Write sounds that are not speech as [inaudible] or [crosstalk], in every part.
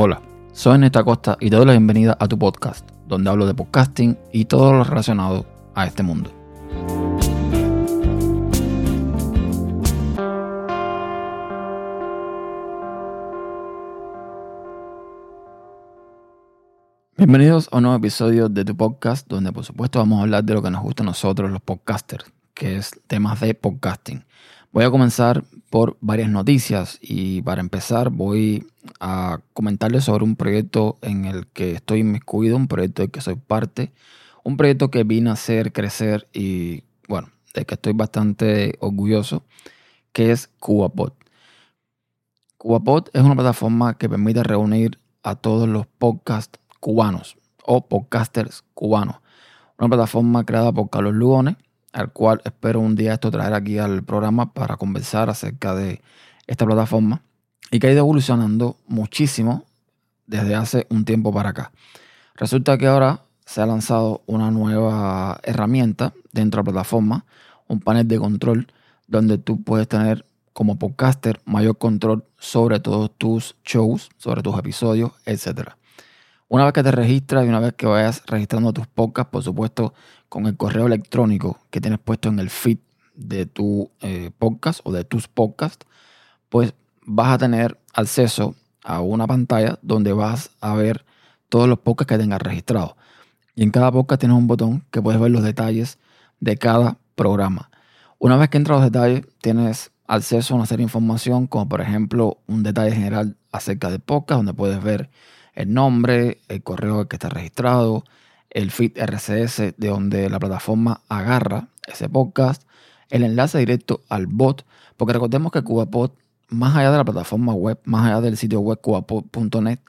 Hola, soy Neta Costa y te doy la bienvenida a tu podcast, donde hablo de podcasting y todo lo relacionado a este mundo. Bienvenidos a un nuevo episodio de tu podcast, donde por supuesto vamos a hablar de lo que nos gusta a nosotros los podcasters, que es temas de podcasting. Voy a comenzar por varias noticias y para empezar voy a comentarles sobre un proyecto en el que estoy inmiscuido, un proyecto del que soy parte, un proyecto que vine a hacer crecer y bueno, de que estoy bastante orgulloso, que es CubaPod. CubaPod es una plataforma que permite reunir a todos los podcasts cubanos o podcasters cubanos. Una plataforma creada por Carlos Lugones, al cual espero un día esto traer aquí al programa para conversar acerca de esta plataforma y que ha ido evolucionando muchísimo desde hace un tiempo para acá. Resulta que ahora se ha lanzado una nueva herramienta dentro de la plataforma, un panel de control donde tú puedes tener como podcaster mayor control sobre todos tus shows, sobre tus episodios, etc. Una vez que te registras y una vez que vayas registrando tus podcasts, por supuesto, con el correo electrónico que tienes puesto en el feed de tu eh, podcast o de tus podcasts, pues vas a tener acceso a una pantalla donde vas a ver todos los podcasts que tengas registrados. Y en cada podcast tienes un botón que puedes ver los detalles de cada programa. Una vez que entras a los detalles, tienes acceso a una serie de información, como por ejemplo un detalle general acerca del podcast, donde puedes ver el nombre, el correo que está registrado, el feed RCS de donde la plataforma agarra ese podcast, el enlace directo al bot, porque recordemos que CubaPod, más allá de la plataforma web, más allá del sitio web cubapod.net,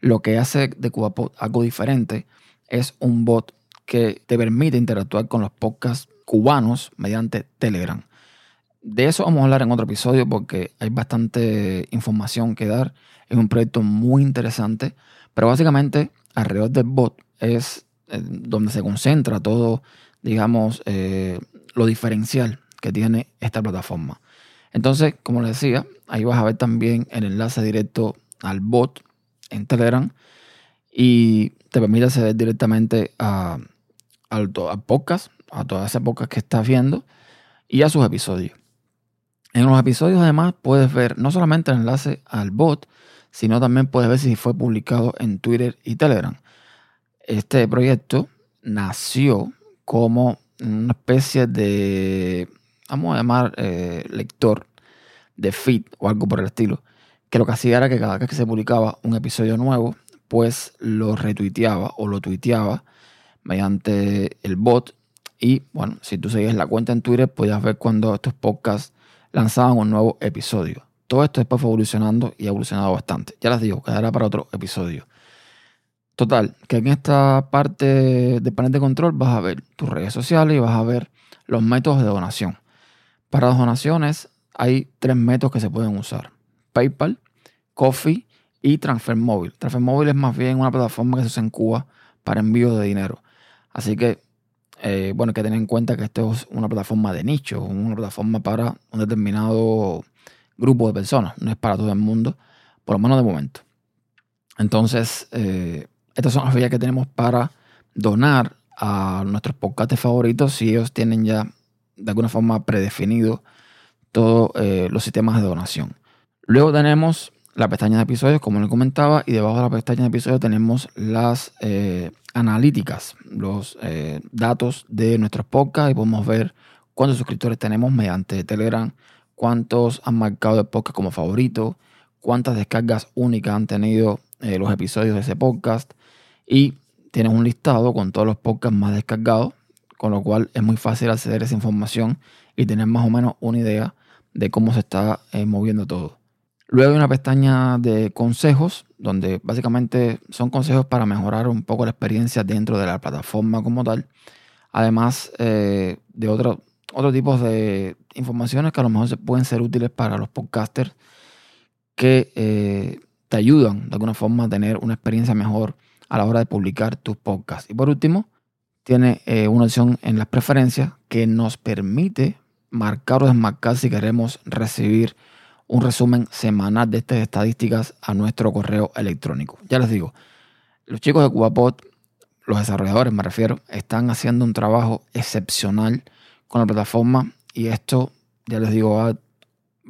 lo que hace de CubaPod algo diferente es un bot que te permite interactuar con los podcasts cubanos mediante Telegram. De eso vamos a hablar en otro episodio porque hay bastante información que dar. Es un proyecto muy interesante pero básicamente, alrededor del bot es eh, donde se concentra todo, digamos, eh, lo diferencial que tiene esta plataforma. Entonces, como les decía, ahí vas a ver también el enlace directo al bot en Telegram y te permite acceder directamente a, al, podcast, a todas esas podcast que estás viendo y a sus episodios. En los episodios además puedes ver no solamente el enlace al bot, sino también puedes ver si fue publicado en Twitter y Telegram. Este proyecto nació como una especie de, vamos a llamar, eh, lector de feed o algo por el estilo, que lo que hacía era que cada vez que se publicaba un episodio nuevo, pues lo retuiteaba o lo tuiteaba mediante el bot. Y bueno, si tú seguías la cuenta en Twitter, podías ver cuando estos podcasts lanzaban un nuevo episodio. Todo esto después fue evolucionando y ha evolucionado bastante. Ya les digo, quedará para otro episodio. Total, que en esta parte de panel de control vas a ver tus redes sociales y vas a ver los métodos de donación. Para las donaciones hay tres métodos que se pueden usar. PayPal, Coffee y Transfer Móvil. Transfer Móvil es más bien una plataforma que se usa en Cuba para envío de dinero. Así que, eh, bueno, hay que tener en cuenta que esto es una plataforma de nicho, una plataforma para un determinado grupo de personas, no es para todo el mundo, por lo menos de momento. Entonces, eh, estas son las vías que tenemos para donar a nuestros podcasts favoritos si ellos tienen ya de alguna forma predefinido todos eh, los sistemas de donación. Luego tenemos la pestaña de episodios, como les comentaba, y debajo de la pestaña de episodios tenemos las analíticas, los datos de nuestros podcasts y podemos ver cuántos suscriptores tenemos mediante Telegram, cuántos han marcado el podcast como favorito, cuántas descargas únicas han tenido eh, los episodios de ese podcast y tienes un listado con todos los podcasts más descargados, con lo cual es muy fácil acceder a esa información y tener más o menos una idea de cómo se está eh, moviendo todo. Luego hay una pestaña de consejos, donde básicamente son consejos para mejorar un poco la experiencia dentro de la plataforma como tal, además eh, de otros otro tipo de informaciones que a lo mejor pueden ser útiles para los podcasters que eh, te ayudan de alguna forma a tener una experiencia mejor a la hora de publicar tus podcasts. Y por último, tiene eh, una opción en las preferencias que nos permite marcar o desmarcar si queremos recibir un resumen semanal de estas estadísticas a nuestro correo electrónico. Ya les digo, los chicos de CubaPod, los desarrolladores me refiero, están haciendo un trabajo excepcional con la plataforma y esto, ya les digo, va,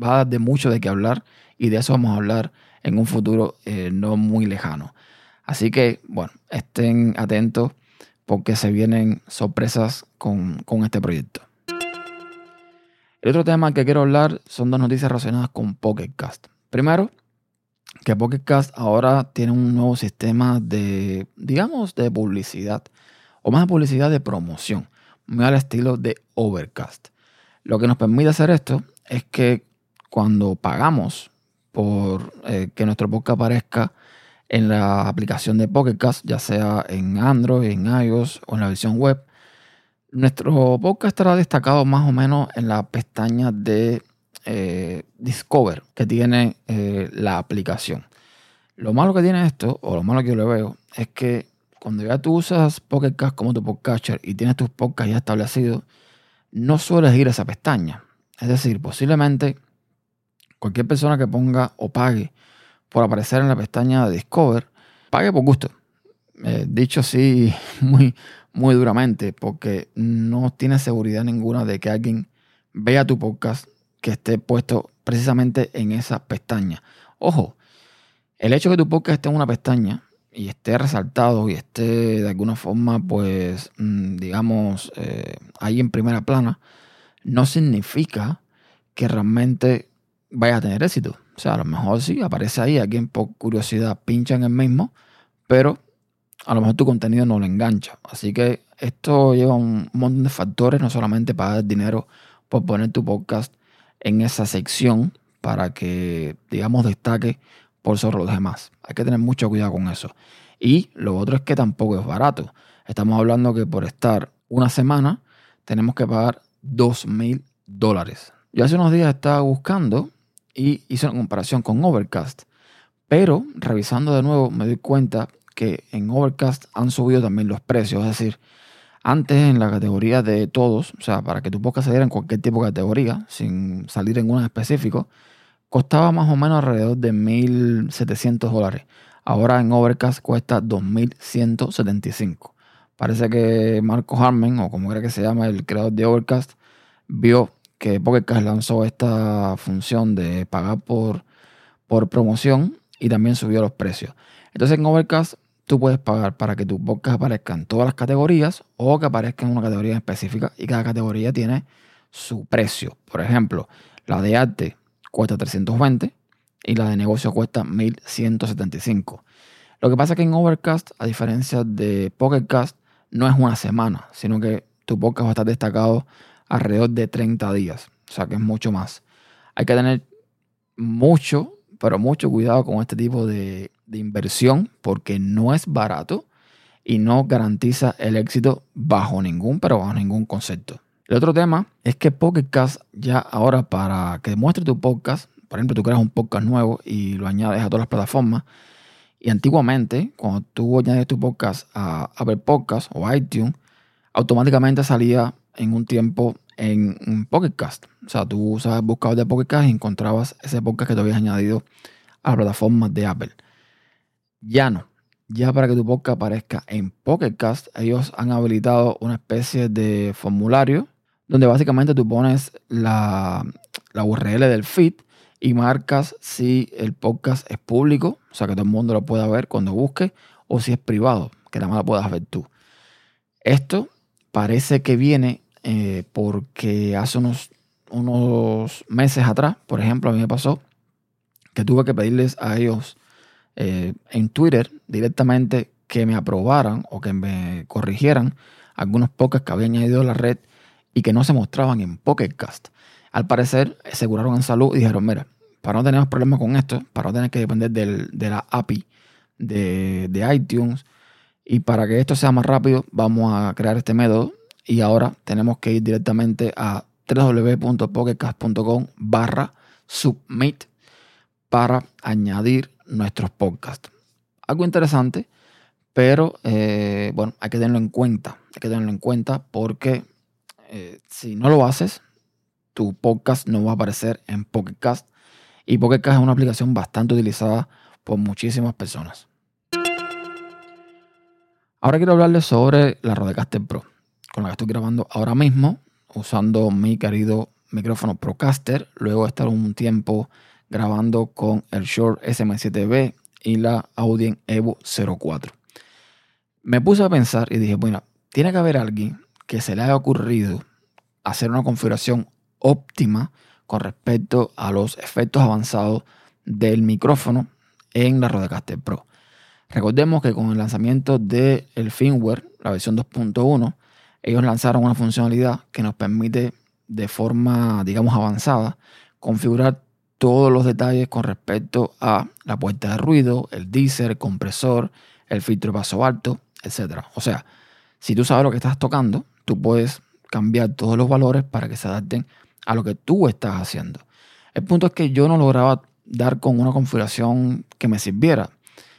va a dar de mucho de qué hablar y de eso vamos a hablar en un futuro eh, no muy lejano. Así que, bueno, estén atentos porque se vienen sorpresas con, este proyecto. El otro tema que quiero hablar son dos noticias relacionadas con Pocketcast. Primero, que Pocketcast ahora tiene un nuevo sistema de, digamos, de publicidad, o más de publicidad de promoción, muy al estilo de Overcast. Lo que nos permite hacer esto es que cuando pagamos por eh, que nuestro podcast aparezca en la aplicación de Pocket ya sea en Android, en iOS o en la versión web. Nuestro podcast estará destacado más o menos en la pestaña de eh, Discover que tiene eh, la aplicación. Lo malo que tiene esto, o lo malo que yo le veo, es que cuando ya tú usas Pocket como tu podcaster y tienes tus podcasts ya establecidos, no sueles ir a esa pestaña. Es decir, posiblemente cualquier persona que ponga o pague por aparecer en la pestaña de Discover, pague por gusto. Eh, dicho así [laughs] muy, muy duramente, porque no tiene seguridad ninguna de que alguien vea tu podcast que esté puesto precisamente en esa pestaña. Ojo, el hecho de que tu podcast esté en una pestaña y esté resaltado y esté de alguna forma, pues, mm, digamos, eh, ahí en primera plana, no significa que realmente vaya a tener éxito. O sea, a lo mejor sí, aparece ahí, alguien por curiosidad pincha en el mismo, pero a lo mejor tu contenido no lo engancha. Así que esto lleva un montón de factores, no solamente pagar dinero por poner tu podcast en esa sección para que, digamos, destaque por sobre los demás. Hay que tener mucho cuidado con eso. Y lo otro es que tampoco es barato. Estamos hablando que por estar una semana tenemos que pagar dos mil dólares. Yo hace unos días estaba buscando y hice una comparación con Overcast. Pero revisando de nuevo me doy cuenta que en Overcast han subido también los precios. Es decir, antes en la categoría de todos, o sea, para que tu podcast saliera en cualquier tipo de categoría, sin salir en una específico, costaba más o menos alrededor de 1.700 dólares. Ahora en Overcast cuesta 2.175. Parece que Marco Harmon, o como cree que se llama el creador de Overcast, vio que Pocket lanzó esta función de pagar por, por promoción y también subió los precios. Entonces en Overcast tú puedes pagar para que tu podcast aparezca en todas las categorías o que aparezca en una categoría específica y cada categoría tiene su precio. Por ejemplo, la de arte cuesta 320 y la de negocio cuesta 1175. Lo que pasa es que en Overcast, a diferencia de Pocketcast, no es una semana, sino que tu podcast va a estar destacado alrededor de 30 días. O sea que es mucho más. Hay que tener mucho, pero mucho cuidado con este tipo de, inversión porque no es barato y no garantiza el éxito bajo ningún, pero bajo ningún concepto. El otro tema es que Pocket ya ahora para que muestre tu podcast, por ejemplo, tú creas un podcast nuevo y lo añades a todas las plataformas. Y antiguamente, cuando tú añades tu podcast a Apple Podcast o iTunes, automáticamente salía en un tiempo en un podcast. O sea, tú usabas de podcast y encontrabas ese podcast que te habías añadido a la plataforma de Apple. Ya no. Ya para que tu podcast aparezca en Podcast, ellos han habilitado una especie de formulario donde básicamente tú pones la, la URL del feed y marcas si el podcast es público, o sea que todo el mundo lo pueda ver cuando busque, o si es privado, que nada más lo puedas ver tú. Esto parece que viene eh, porque hace unos, unos meses atrás, por ejemplo, a mí me pasó que tuve que pedirles a ellos eh, en Twitter directamente que me aprobaran o que me corrigieran algunos podcasts que había añadido a la red y que no se mostraban en Pocketcast. Al parecer, se curaron en salud y dijeron, mira, para no tener problemas con esto, para no tener que depender de la API de, de iTunes y para que esto sea más rápido, vamos a crear este método y ahora tenemos que ir directamente a www.pocketcast.com barra submit para añadir nuestros podcasts. Algo interesante, pero eh, bueno, hay que tenerlo en cuenta. Hay que tenerlo en cuenta porque eh, si no lo haces, tu podcast no va a aparecer en Pocketcast Y Pocket Cast es una aplicación bastante utilizada por muchísimas personas. Ahora quiero hablarles sobre la Rodecaster Pro, con la que estoy grabando ahora mismo, usando mi querido micrófono Procaster, luego de estar un tiempo grabando con el Shure SM7B y la Audien Evo 04. Me puse a pensar y dije, bueno, tiene que haber alguien que se le haya ocurrido hacer una configuración óptima con respecto a los efectos avanzados del micrófono en la Rodecaster Pro. Recordemos que con el lanzamiento del firmware, la versión 2.1, ellos lanzaron una funcionalidad que nos permite de forma, digamos, avanzada configurar todos los detalles con respecto a la puerta de ruido, el deezer, el compresor, el filtro de paso alto, etc. O sea, si tú sabes lo que estás tocando, tú puedes cambiar todos los valores para que se adapten a lo que tú estás haciendo. El punto es que yo no lograba dar con una configuración que me sirviera.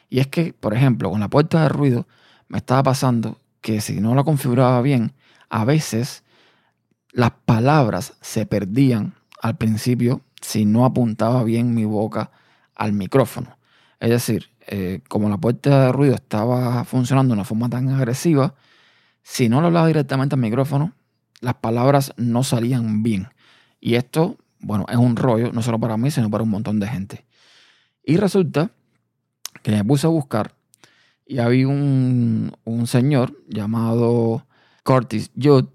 Y es que, por ejemplo, con la puerta de ruido me estaba pasando que si no la configuraba bien, a veces las palabras se perdían al principio si no apuntaba bien mi boca al micrófono. Es decir, eh, como la puerta de ruido estaba funcionando de una forma tan agresiva, si no lo hablaba directamente al micrófono, las palabras no salían bien. Y esto, bueno, es un rollo, no solo para mí, sino para un montón de gente. Y resulta que me puse a buscar y había un, un señor llamado Curtis Judd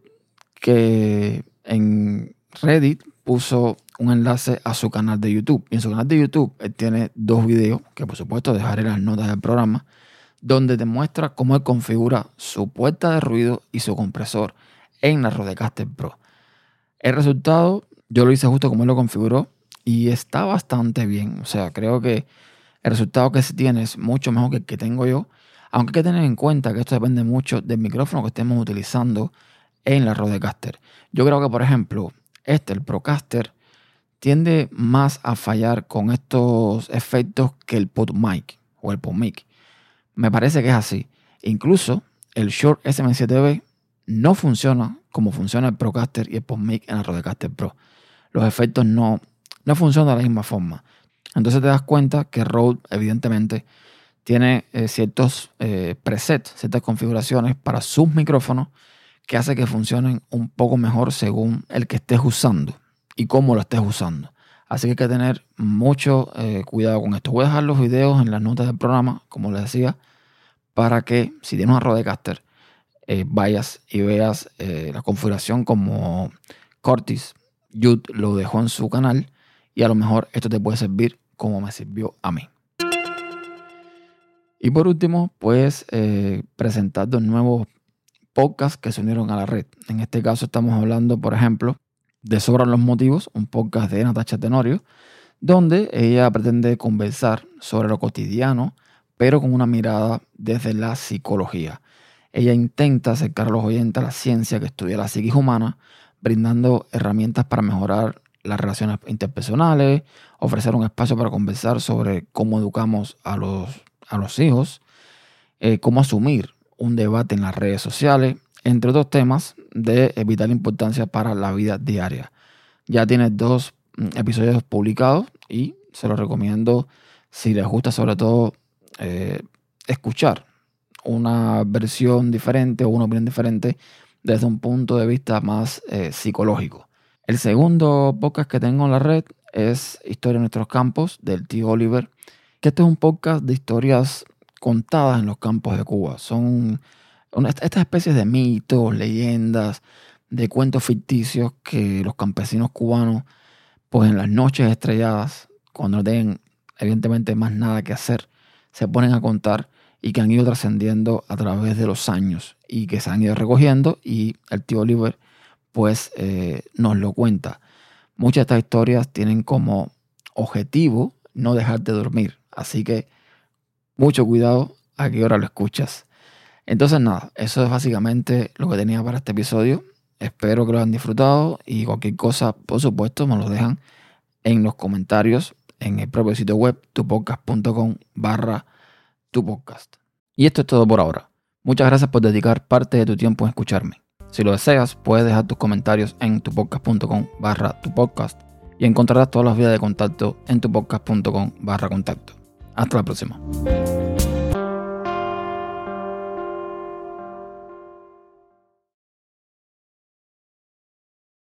que en Reddit puso un enlace a su canal de YouTube. Y en su canal de YouTube tiene dos videos, que por supuesto dejaré las notas del programa, donde demuestra cómo él configura su puerta de ruido y su compresor en la Rodecaster Pro. El resultado yo lo hice justo como él lo configuró y está bastante bien. O sea, creo que el resultado que se tiene es mucho mejor que el que tengo yo. Aunque hay que tener en cuenta que esto depende mucho del micrófono que estemos utilizando en la Rodecaster. Yo creo que, por ejemplo, este, el Procaster, tiende más a fallar con estos efectos que el PodMic o el PodMic. Me parece que es así. Incluso el Short SM7B no funciona como funciona el Procaster y el PodMic en la Rodecaster Pro. Los efectos no, no funcionan de la misma forma. Entonces te das cuenta que Rode evidentemente tiene eh, ciertos eh, presets, ciertas configuraciones para sus micrófonos que hace que funcionen un poco mejor según el que estés usando y cómo lo estés usando. Así que hay que tener mucho eh, cuidado con esto. Voy a dejar los videos en las notas del programa, como les decía, para que si tienes una Rodecaster, eh, vayas y veas eh, la configuración como Cortis Jude lo dejó en su canal y a lo mejor esto te puede servir como me sirvió a mí. Y por último, pues presentar dos nuevos podcasts que se unieron a la red. En este caso estamos hablando, por ejemplo, de Sobran los Motivos, un podcast de Natasha Tenorio, donde ella pretende conversar sobre lo cotidiano, pero con una mirada desde la psicología. Ella intenta acercar a los oyentes a la ciencia que estudia la psiquis humana, brindando herramientas para mejorar las relaciones interpersonales, ofrecer un espacio para conversar sobre cómo educamos a los, a los hijos, eh, cómo asumir un debate en las redes sociales, entre otros temas de vital importancia para la vida diaria. Ya tiene dos mm, episodios publicados y se los recomiendo si les gusta sobre todo eh, escuchar una versión diferente o una opinión diferente desde un punto de vista más eh, psicológico. El segundo podcast que tengo en la red es Historia de nuestros campos del tío Oliver, que este es un podcast de historias contadas en los campos de Cuba. Son estas especies de mitos, leyendas, de cuentos ficticios que los campesinos cubanos, pues en las noches estrelladas, cuando no tienen evidentemente más nada que hacer, se ponen a contar y que han ido trascendiendo a través de los años y que se han ido recogiendo y el tío Oliver pues eh, nos lo cuenta. Muchas de estas historias tienen como objetivo no dejarte dormir, así que mucho cuidado a qué hora lo escuchas. Entonces nada, eso es básicamente lo que tenía para este episodio. Espero que lo hayan disfrutado y cualquier cosa, por supuesto, me lo dejan en los comentarios en el propio sitio web tupodcast.com barra tu podcast. Y esto es todo por ahora. Muchas gracias por dedicar parte de tu tiempo en escucharme. Si lo deseas, puedes dejar tus comentarios en tupodcast.com barra tu podcast y encontrarás todas las vías de contacto en tupodcast.com barra contacto. Hasta la próxima.